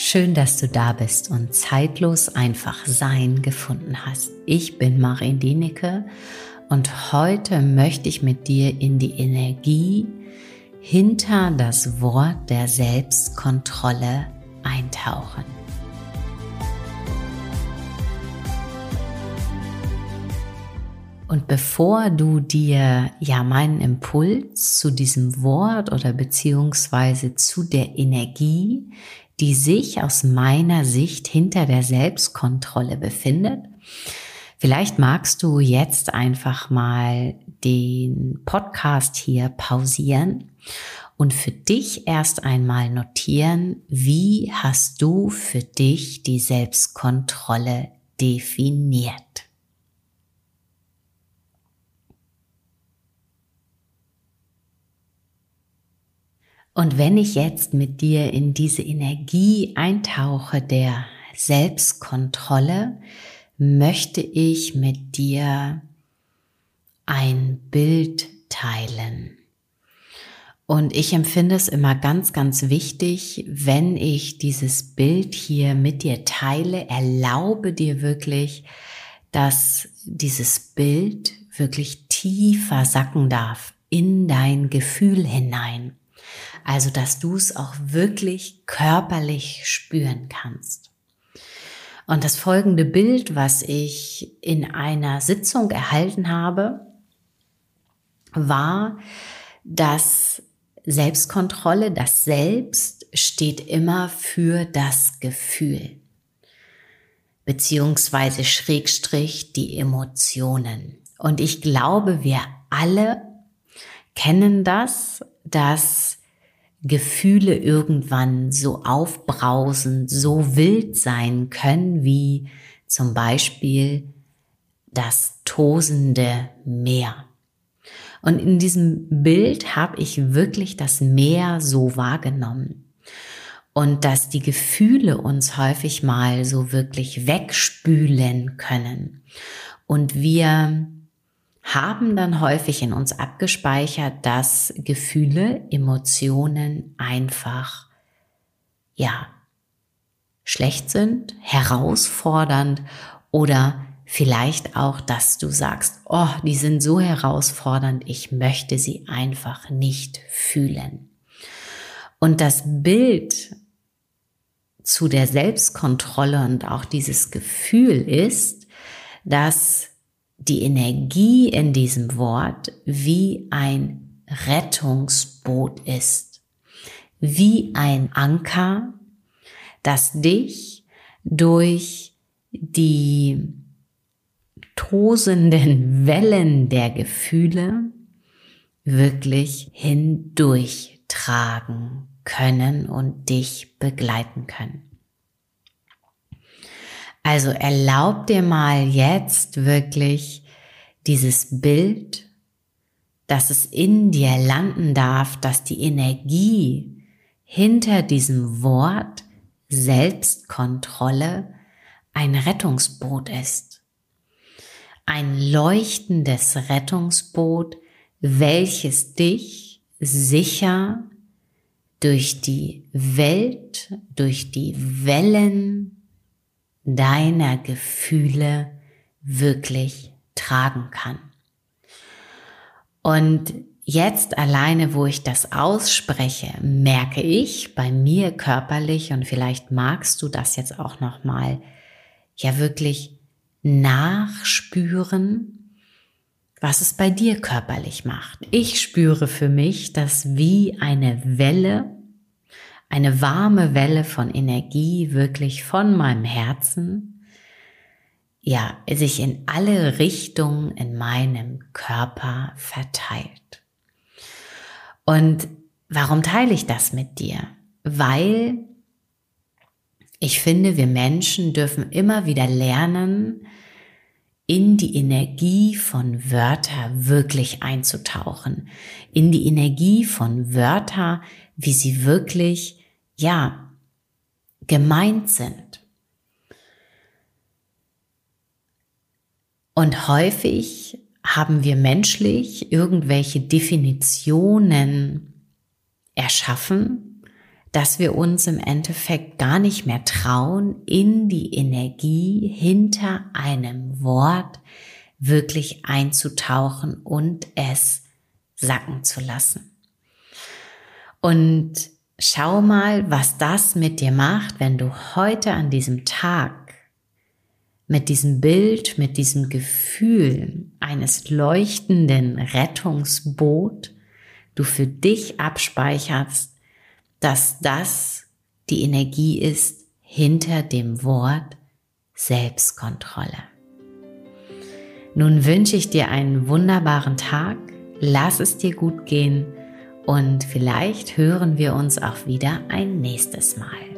Schön, dass du da bist und zeitlos einfach Sein gefunden hast. Ich bin Marin Dienecke und heute möchte ich mit dir in die Energie hinter das Wort der Selbstkontrolle eintauchen. Und bevor du dir ja meinen Impuls zu diesem Wort oder beziehungsweise zu der Energie, die sich aus meiner Sicht hinter der Selbstkontrolle befindet, vielleicht magst du jetzt einfach mal den Podcast hier pausieren und für dich erst einmal notieren, wie hast du für dich die Selbstkontrolle definiert. Und wenn ich jetzt mit dir in diese Energie eintauche der Selbstkontrolle, möchte ich mit dir ein Bild teilen. Und ich empfinde es immer ganz, ganz wichtig, wenn ich dieses Bild hier mit dir teile, erlaube dir wirklich, dass dieses Bild wirklich tiefer sacken darf in dein Gefühl hinein. Also, dass du es auch wirklich körperlich spüren kannst. Und das folgende Bild, was ich in einer Sitzung erhalten habe, war, dass Selbstkontrolle, das Selbst steht immer für das Gefühl, beziehungsweise Schrägstrich die Emotionen. Und ich glaube, wir alle kennen das, dass Gefühle irgendwann so aufbrausend, so wild sein können wie zum Beispiel das tosende Meer. Und in diesem Bild habe ich wirklich das Meer so wahrgenommen. Und dass die Gefühle uns häufig mal so wirklich wegspülen können. Und wir haben dann häufig in uns abgespeichert, dass Gefühle, Emotionen einfach, ja, schlecht sind, herausfordernd oder vielleicht auch, dass du sagst, oh, die sind so herausfordernd, ich möchte sie einfach nicht fühlen. Und das Bild zu der Selbstkontrolle und auch dieses Gefühl ist, dass die Energie in diesem Wort wie ein Rettungsboot ist, wie ein Anker, das dich durch die tosenden Wellen der Gefühle wirklich hindurchtragen können und dich begleiten können. Also erlaub dir mal jetzt wirklich dieses Bild, dass es in dir landen darf, dass die Energie hinter diesem Wort Selbstkontrolle ein Rettungsboot ist. Ein leuchtendes Rettungsboot, welches dich sicher durch die Welt, durch die Wellen deiner Gefühle wirklich tragen kann. Und jetzt alleine, wo ich das ausspreche, merke ich bei mir körperlich und vielleicht magst du das jetzt auch noch mal ja wirklich nachspüren, was es bei dir körperlich macht. Ich spüre für mich, dass wie eine Welle eine warme Welle von Energie wirklich von meinem Herzen, ja, sich in alle Richtungen in meinem Körper verteilt. Und warum teile ich das mit dir? Weil ich finde, wir Menschen dürfen immer wieder lernen, in die Energie von Wörter wirklich einzutauchen, in die Energie von Wörter, wie sie wirklich ja, gemeint sind. Und häufig haben wir menschlich irgendwelche Definitionen erschaffen, dass wir uns im Endeffekt gar nicht mehr trauen, in die Energie hinter einem Wort wirklich einzutauchen und es sacken zu lassen. Und schau mal, was das mit dir macht, wenn du heute an diesem Tag mit diesem Bild, mit diesem Gefühl eines leuchtenden Rettungsboot du für dich abspeicherst, dass das die Energie ist hinter dem Wort Selbstkontrolle. Nun wünsche ich dir einen wunderbaren Tag, lass es dir gut gehen und vielleicht hören wir uns auch wieder ein nächstes Mal.